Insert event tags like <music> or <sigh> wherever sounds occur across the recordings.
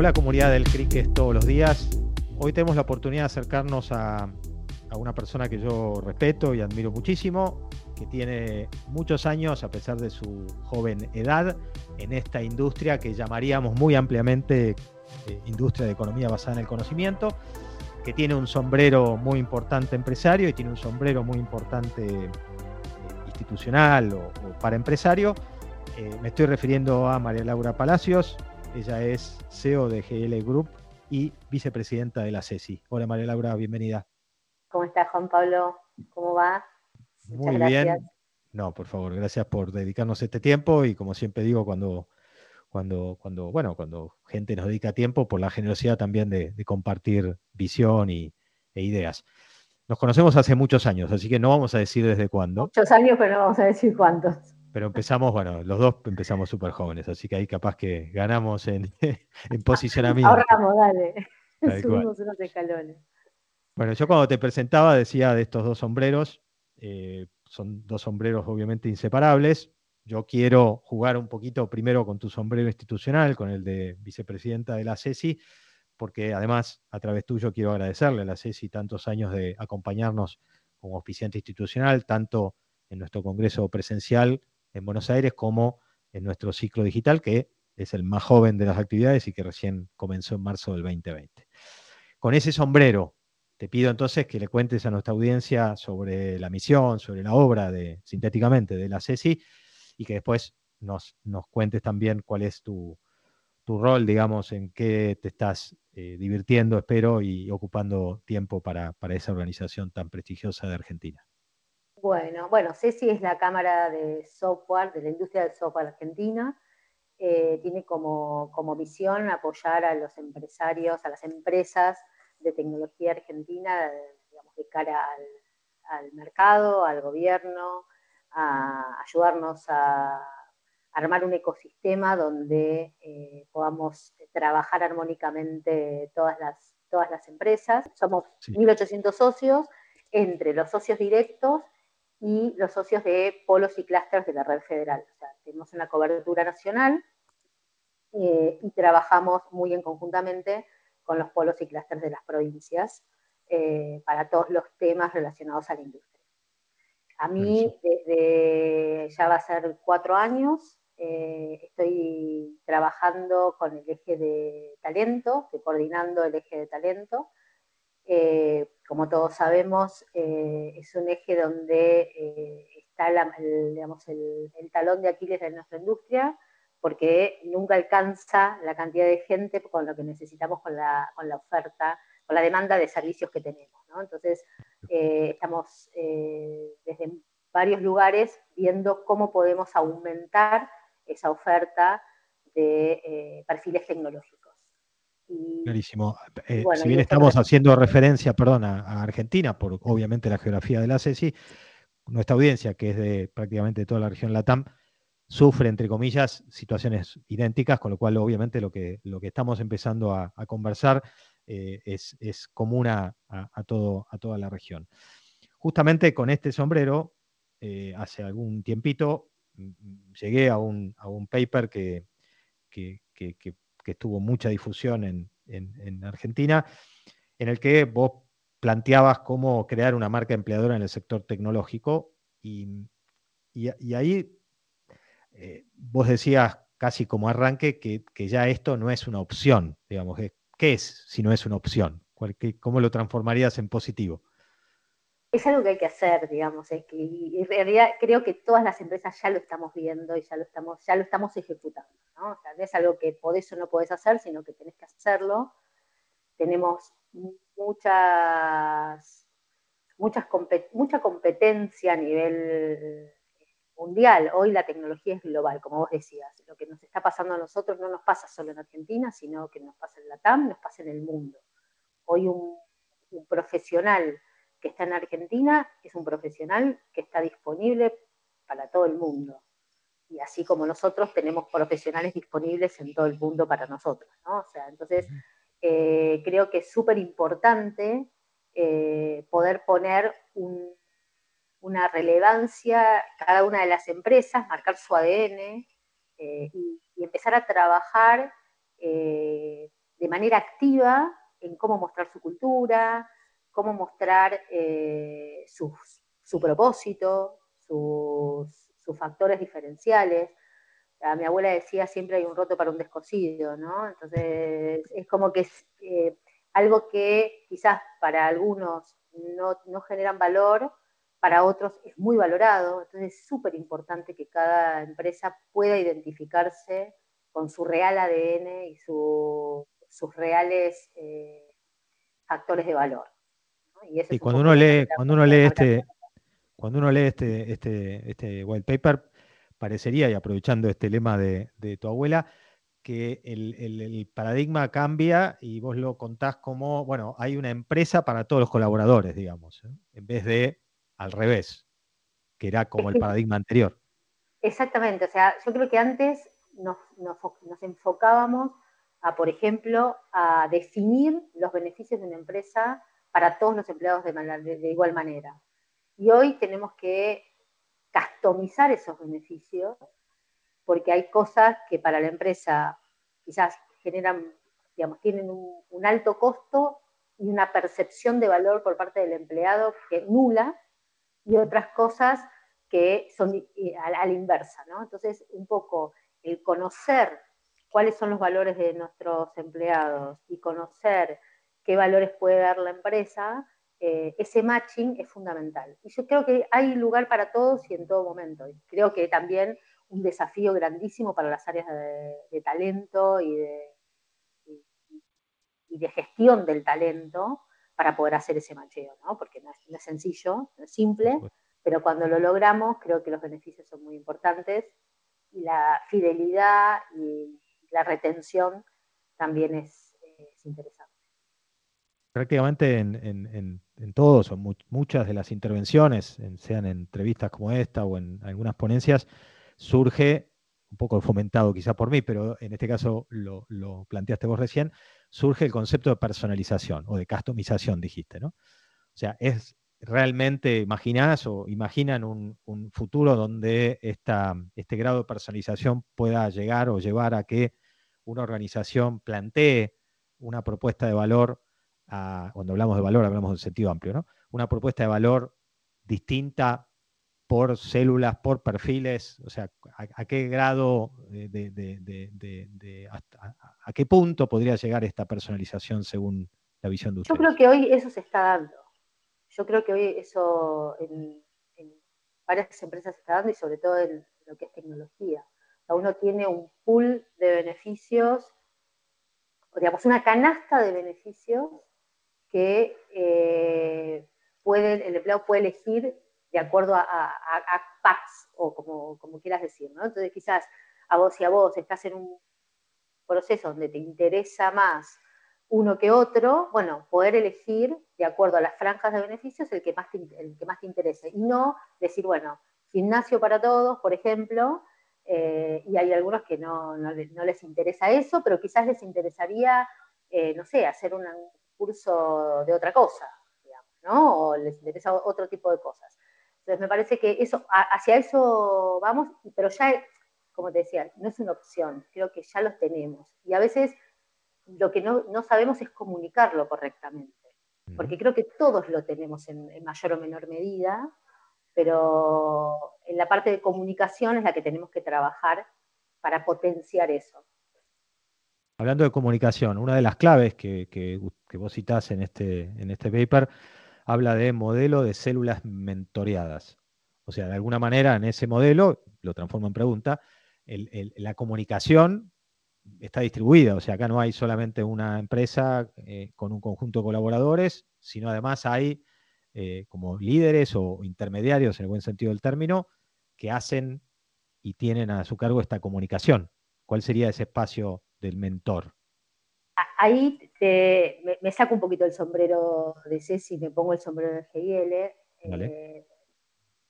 Hola comunidad del cricket todos los días. Hoy tenemos la oportunidad de acercarnos a, una persona que yo respeto y admiro muchísimo, que tiene muchos años, a pesar de su joven edad, en esta industria que llamaríamos muy ampliamente eh, industria de economía basada en el conocimiento, que tiene un sombrero muy importante empresario y tiene un sombrero muy importante eh, institucional o, para empresario. Eh, me estoy refiriendo a María Laura Palacios, ella es CEO de GL Group y vicepresidenta de la CESI. Hola María Laura, bienvenida. ¿Cómo estás Juan Pablo? ¿Cómo va? Muy bien. No, por favor, gracias por dedicarnos este tiempo y como siempre digo, cuando, cuando, cuando, bueno, cuando gente nos dedica tiempo, por la generosidad también de, compartir visión y, e ideas. Nos conocemos hace muchos años, así que no vamos a decir desde cuándo. Muchos años, pero no vamos a decir cuántos. Pero empezamos, bueno, los dos empezamos súper jóvenes, así que ahí capaz que ganamos en, <laughs> en posicionamiento. Ahorramos, dale. <laughs> Subimos unos escalones. Bueno, yo cuando te presentaba decía de estos dos sombreros, eh, son dos sombreros obviamente inseparables. Yo quiero jugar un poquito primero con tu sombrero institucional, con el de vicepresidenta de la CESI, porque además a través tuyo quiero agradecerle a la CESI tantos años de acompañarnos como oficiante institucional, tanto en nuestro congreso presencial en Buenos Aires como en nuestro ciclo digital, que es el más joven de las actividades y que recién comenzó en marzo del 2020. Con ese sombrero, te pido entonces que le cuentes a nuestra audiencia sobre la misión, sobre la obra de sintéticamente de la CESI y que después nos, nos cuentes también cuál es tu, rol, digamos, en qué te estás eh, divirtiendo, espero, y ocupando tiempo para esa organización tan prestigiosa de Argentina. Bueno, bueno, CESI es la Cámara de Software, de la industria del software argentina. Eh, tiene como, como, misión apoyar a los empresarios, a las empresas de tecnología argentina, digamos, de cara al, mercado, al gobierno, a ayudarnos a armar un ecosistema donde eh, podamos trabajar armónicamente todas las, todas las empresas. Somos 1.800 socios, entre los socios directos y los socios de polos y clústeres de la red federal. O sea, tenemos una cobertura nacional eh, y trabajamos muy en conjuntamente con los polos y clústeres de las provincias eh, para todos los temas relacionados a la industria. A mí, desde ya va a ser cuatro años, eh, estoy trabajando con el eje de talento, estoy coordinando el eje de talento, como todos sabemos, eh, es un eje donde eh, está el, talón de Aquiles de nuestra industria, porque nunca alcanza la cantidad de gente con lo que necesitamos con la, oferta, con la demanda de servicios que tenemos. Entonces, estamos desde varios lugares viendo cómo podemos aumentar esa oferta de perfiles tecnológicos. Clarísimo. Eh, si bien estamos haciendo referencia, perdón, a, Argentina, por obviamente la geografía de la CESI, nuestra audiencia, que es de prácticamente toda la región LATAM, sufre, entre comillas, situaciones idénticas, con lo cual obviamente lo que, lo que estamos empezando a, conversar eh, es, común a, todo, a toda la región. Justamente con este sombrero, eh, hace algún tiempito, mm, mm, llegué a un, paper que, que que tuvo mucha difusión en, Argentina, en el que vos planteabas cómo crear una marca empleadora en el sector tecnológico y, ahí eh, vos decías casi como arranque que, ya esto no es una opción, digamos, ¿qué es si no es una opción? ¿Cómo lo transformarías en positivo? Es algo que hay que hacer, digamos, es que en realidad creo que todas las empresas ya lo estamos viendo y ya lo estamos, ya lo estamos ejecutando, ¿no? No es algo que podés o no podés hacer, sino que tenés que hacerlo. Tenemos muchas, muchas mucha competencia a nivel mundial. Hoy la tecnología es global, como vos decías. Lo que nos está pasando a nosotros no nos pasa solo en Argentina, sino que nos pasa en la TAM, nos pasa en el mundo. Hoy un profesional que está en Argentina es un profesional que está disponible para todo el mundo. Y así como nosotros tenemos profesionales disponibles en todo el mundo para nosotros, ¿no? O sea, entonces eh, creo que es súper importante eh, poder poner una relevancia cada una de las empresas, marcar su ADN eh, y, empezar a trabajar de manera activa en cómo mostrar su cultura, cómo mostrar eh, su propósito, sus, factores diferenciales. A mi abuela decía siempre hay un roto para un descosido, ¿no? Entonces es como que es eh, algo que quizás para algunos no, no generan valor, para otros es muy valorado, entonces es súper importante que cada empresa pueda identificarse con su real ADN y sus reales eh, factores de valor. Y, cuando, uno lee, cuando uno lee este, cuando uno lee este, este, este white paper, parecería, y aprovechando este lema de, tu abuela, que el, paradigma cambia y vos lo contás como, bueno, hay una empresa para todos los colaboradores, digamos, ¿eh? en vez de al revés, que era como el paradigma anterior. Exactamente, o sea, yo creo que antes nos, enfocábamos a, por ejemplo, a definir los beneficios de una empresa para todos los empleados de, igual manera. Y hoy tenemos que customizar esos beneficios porque hay cosas que para la empresa quizás generan, digamos, tienen un, alto costo y una percepción de valor por parte del empleado que nula y otras cosas que son a, la inversa, ¿no? Entonces, un poco el conocer cuáles son los valores de nuestros empleados y conocer qué valores puede dar la empresa, eh, ese matching es fundamental. Y yo creo que hay lugar para todos y en todo momento. Y creo que también un desafío grandísimo para las áreas de, talento y de, y de gestión del talento, para poder hacer ese macheo, ¿no? Porque no es, sencillo, no es simple, pero cuando lo logramos creo que los beneficios son muy importantes y la fidelidad y la retención también es, interesante. Prácticamente en, todos o muchas de las intervenciones, sean en entrevistas como esta o en algunas ponencias, surge, un poco fomentado quizá por mí, pero en este caso lo, lo planteaste vos recién, surge el concepto de personalización o de customización, dijiste, ¿no? O sea, es realmente, imaginás o imaginan un, futuro donde esta, este grado de personalización pueda llegar o llevar a que una organización plantee una propuesta de valor, cuando hablamos de valor hablamos en sentido amplio, ¿no? Una propuesta de valor distinta por células, por perfiles, o sea, a, qué grado, de, a qué punto podría llegar esta personalización según la visión de ustedes. Yo creo que hoy eso se está dando. Yo creo que hoy eso en, varias empresas se está dando y sobre todo en lo que es tecnología. uno tiene un pool de beneficios, digamos, una canasta de beneficios que eh, el empleado puede elegir de acuerdo a, a, packs o como, como, quieras decir, ¿no? Entonces quizás a vos y a vos estás en un proceso donde te interesa más uno que otro, bueno, poder elegir de acuerdo a las franjas de beneficios el que más te, el que más te interese y no decir, bueno, gimnasio para todos, por ejemplo, eh, y hay algunos que no, no, les interesa eso, pero quizás les interesaría, eh, no sé, hacer un curso de otra cosa, digamos, ¿no? O les interesa otro tipo de cosas. Entonces me parece que eso, hacia eso vamos, pero ya, como te decía, no es una opción, creo que ya los tenemos. Y a veces lo que no, sabemos es comunicarlo correctamente, porque creo que todos lo tenemos en, mayor o menor medida, pero en la parte de comunicación es la que tenemos que trabajar para potenciar eso. Hablando de comunicación, una de las claves que, que, vos citás en este, en este paper habla de modelo de células mentoreadas. O sea, de alguna manera en ese modelo, lo transformo en pregunta, la comunicación está distribuida. O sea, acá no hay solamente una empresa eh, con un conjunto de colaboradores, sino además hay eh, como líderes o intermediarios, en el buen sentido del término, que hacen y tienen a su cargo esta comunicación. ¿Cuál sería ese espacio del mentor? ahí me, saco un poquito el sombrero de Ceci y me pongo el sombrero de GIL. Eh,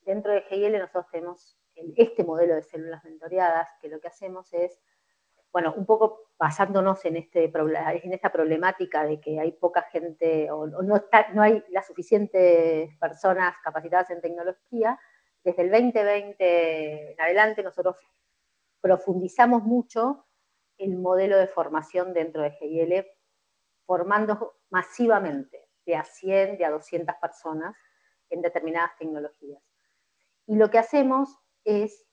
dentro de GIL nosotros tenemos este modelo de células mentoreadas, que lo que hacemos es, bueno, un poco basándonos en, este, en esta problemática de que hay poca gente o, no, está, no hay las suficientes personas capacitadas en tecnología, desde el 2020 en adelante nosotros profundizamos mucho el modelo de formación dentro de GIL, formando masivamente de a 100, de a 200 personas en determinadas tecnologías. Y lo que hacemos es,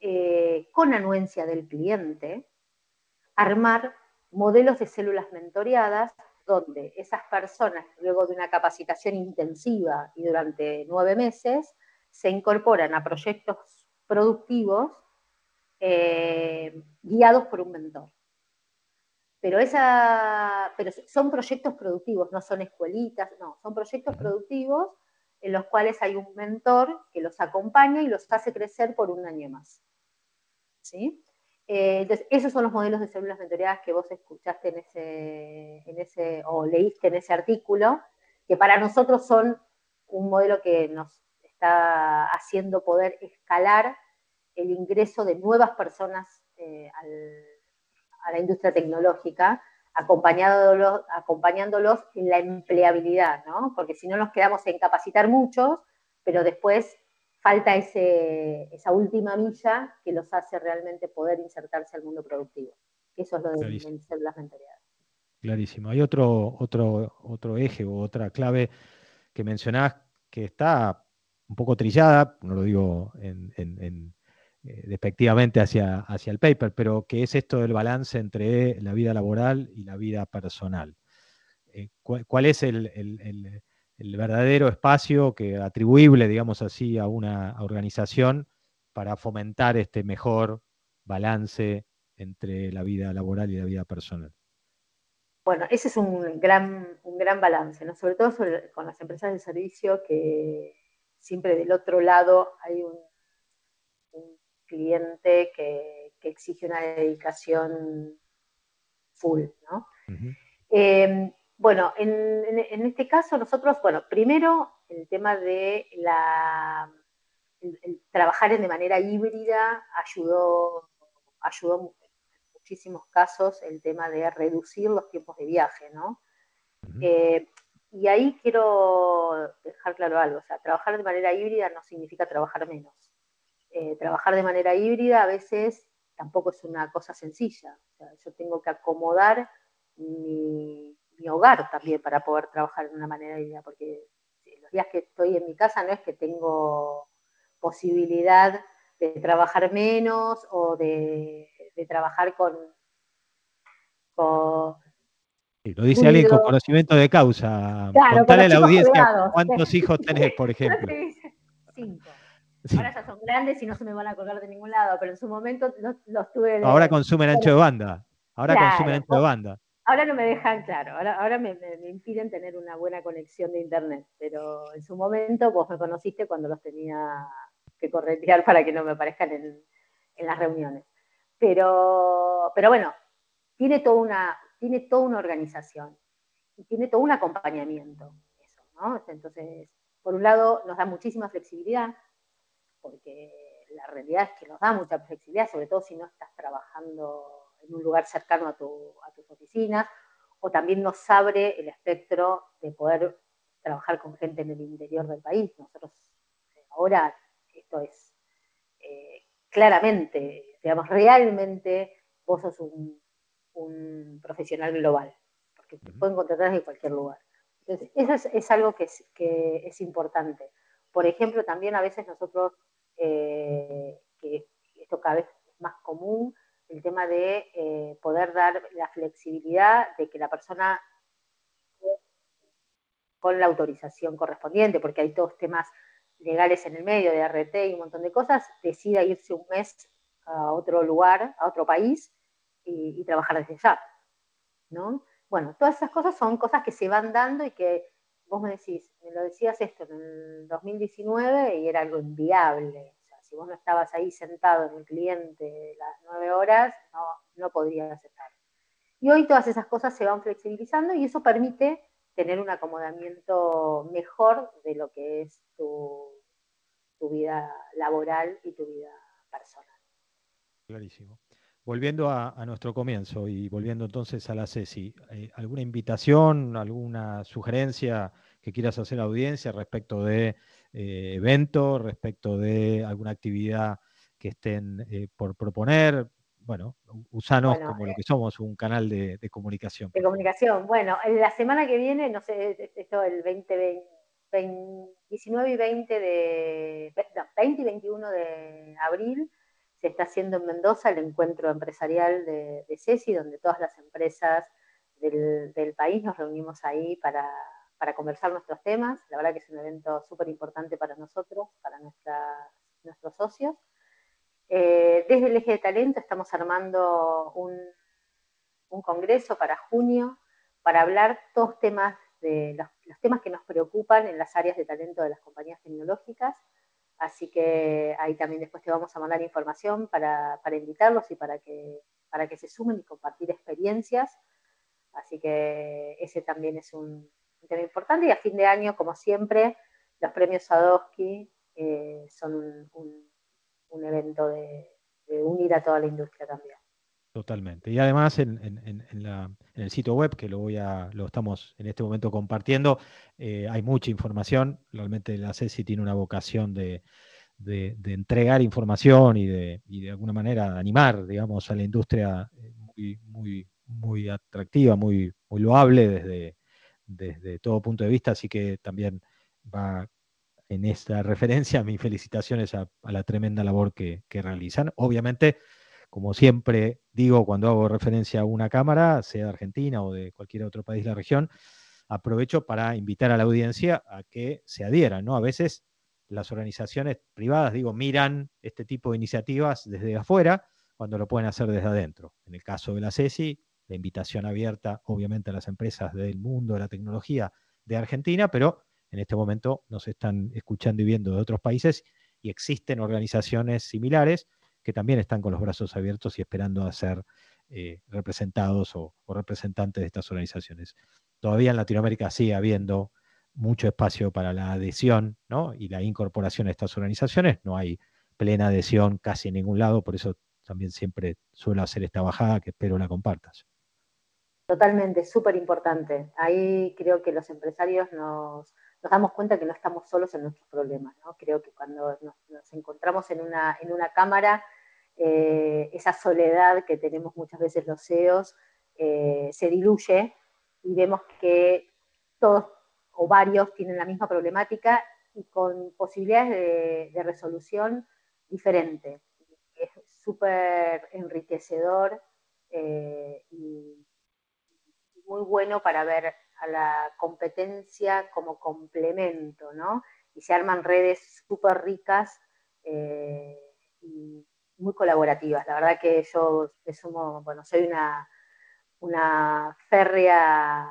eh, con anuencia del cliente, armar modelos de células mentoreadas donde esas personas, luego de una capacitación intensiva y durante nueve meses, se incorporan a proyectos productivos eh, guiados por un mentor. Pero, esa, pero son proyectos productivos, no son escuelitas, no, son proyectos productivos en los cuales hay un mentor que los acompaña y los hace crecer por un año más. ¿Sí? Eh, entonces, esos son los modelos de células mentoreadas que vos escuchaste en ese, en ese, o leíste en ese artículo, que para nosotros son un modelo que nos está haciendo poder escalar el ingreso de nuevas personas eh, a la industria tecnológica, acompañándolos, acompañándolos en la empleabilidad, ¿no? Porque si no nos quedamos en capacitar muchos, pero después falta ese, esa última milla que los hace realmente poder insertarse al mundo productivo. Eso es lo de, de células mentoreadas. Clarísimo. Hay otro, otro, otro eje o otra clave que mencionás que está un poco trillada, no lo digo en, despectivamente hacia, hacia el paper, pero que es esto del balance entre la vida laboral y la vida personal. Eh, ¿cuál, es el, verdadero espacio que atribuible, digamos así, a una organización para fomentar este mejor balance entre la vida laboral y la vida personal? Bueno, ese es un gran, un gran balance, ¿no? sobre todo con las empresas de servicio que siempre del otro lado hay un cliente que, exige una dedicación full, ¿no? Em, bueno, en, este caso nosotros, bueno, primero el tema de la, trabajar de manera híbrida ayudó, ayudó en muchísimos casos el tema de reducir los tiempos de viaje, ¿no? Eh, y ahí quiero dejar claro algo, o sea, trabajar de manera híbrida no significa trabajar menos. Eh, trabajar de manera híbrida a veces tampoco es una cosa sencilla. yo tengo que acomodar mi, hogar también para poder trabajar de una manera híbrida, porque los días que estoy en mi casa no es que tengo posibilidad de trabajar menos o de, trabajar con... lo dice alguien con conocimiento de causa. Contale a la audiencia cuántos hijos tenés, por <laughs> ejemplo. Cinco. Ahora ya son grandes y no se me van a colgar de ningún lado, pero en su momento los, tuve. Ahora consumen ancho de banda. Ahora consumen ancho de banda. Ahora no me dejan claro, ahora, me, impiden tener una buena conexión de internet, pero en su momento vos me conociste cuando los tenía que corretear para que no me aparezcan en, las reuniones. Pero, pero bueno, tiene toda, una, tiene toda una organización y tiene todo un acompañamiento. Eso, ¿no? Entonces, por un lado, nos da muchísima flexibilidad, porque la realidad es que nos da mucha flexibilidad, sobre todo si no estás trabajando en un lugar cercano a, tus oficinas, o también nos abre el espectro de poder trabajar con gente en el interior del país. Nosotros eh, ahora esto es eh, claramente, digamos, realmente vos sos un, profesional global, porque te pueden contratar desde cualquier lugar. Entonces, eso es, algo que es importante. Por ejemplo, también a veces nosotros eh, que esto cada vez es más común, el tema de eh, poder dar la flexibilidad de que la persona con la autorización correspondiente, porque hay todos temas legales en el medio de RT y un montón de cosas, decida irse un mes a otro lugar, a otro país y, trabajar desde allá. ¿no? Bueno, todas esas cosas son cosas que se van dando y que vos me decís, me lo decías esto en el 2019 y era algo inviable. O sea, si vos no estabas ahí sentado en el cliente las nueve horas, no, no podrías estar. Y hoy todas esas cosas se van flexibilizando y eso permite tener un acomodamiento mejor de lo que es tu, tu vida laboral y tu vida personal. Clarísimo. Volviendo a, nuestro comienzo y volviendo entonces a la CESI, eh, ¿alguna invitación, alguna sugerencia que quieras hacer a la audiencia respecto de eh, eventos, respecto de alguna actividad que estén eh, por proponer? bueno, usanos como lo que somos, un canal de, comunicación. De comunicación. Bueno, la semana que viene, no sé, esto el 20, 19 y 20 de, 20 y 21 de abril, se está haciendo en Mendoza el encuentro empresarial de, de CESI, donde todas las empresas del, país nos reunimos ahí para, conversar nuestros temas. La verdad que es un evento súper importante para nosotros, para nuestros socios. Eh, desde el eje de talento estamos armando un, un, congreso para junio para hablar todos temas de los, los, temas que nos preocupan en las áreas de talento de las compañías tecnológicas. Así que ahí también después te vamos a mandar información para, invitarlos y para que, para que se sumen y compartir experiencias. Así que ese también es un, tema importante. Y a fin de año, como siempre, los premios Sadowski eh, son un, evento de, unir a toda la industria también. Totalmente. Y además en, el sitio web, que lo voy a, lo estamos en este momento compartiendo, eh, hay mucha información. Realmente la CESI tiene una vocación de, entregar información y de, de alguna manera animar, digamos, a la industria eh, muy, muy, muy atractiva, muy, muy loable desde, desde todo punto de vista. Así que también va en esta referencia mis felicitaciones a, la tremenda labor que realizan. Obviamente como siempre digo cuando hago referencia a una cámara, sea de Argentina o de cualquier otro país de la región, aprovecho para invitar a la audiencia a que se adhieran, ¿no? A veces las organizaciones privadas, digo, miran este tipo de iniciativas desde afuera cuando lo pueden hacer desde adentro. En el caso de la CESI, la invitación abierta, obviamente, a las empresas del mundo de la tecnología de Argentina, pero en este momento nos están escuchando y viendo de otros países y existen organizaciones similares que también están con los brazos abiertos y esperando a ser eh, representados o, representantes de estas organizaciones. Todavía en Latinoamérica sigue habiendo mucho espacio para la adhesión y la incorporación a estas organizaciones. No hay plena adhesión casi en ningún lado, por eso también siempre suelo hacer esta bajada que espero la compartas. Totalmente, súper importante. Ahí creo que los empresarios nos, damos cuenta que no estamos solos en nuestros problemas. Creo que cuando nos, encontramos en una, en una cámara, eh, esa soledad que tenemos muchas veces los CEOs eh, se diluye y vemos que todos o varios tienen la misma problemática y con posibilidades de, resolución diferente. Es súper enriquecedor eh, y muy bueno para ver a la competencia como complemento, ¿no? Y se arman redes súper ricas eh, y muy colaborativas. La verdad que yo sumo, bueno, soy una, una férrea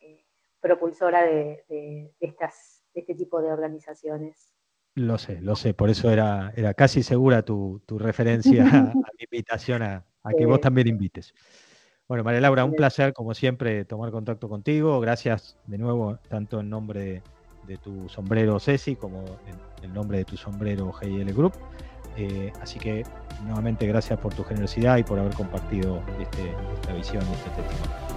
eh, propulsora de, estas, de este tipo de organizaciones. Lo sé, lo sé, por eso era, era casi segura tu, referencia <laughs> a, mi invitación a, que vos también invites. Bueno, María Laura, un placer, como siempre, tomar contacto contigo. Gracias de nuevo, tanto en nombre de, tu sombrero Ceci como en, el nombre de tu sombrero GIL Group. Eh, así que, nuevamente, gracias por tu generosidad y por haber compartido este, esta visión y este testimonio.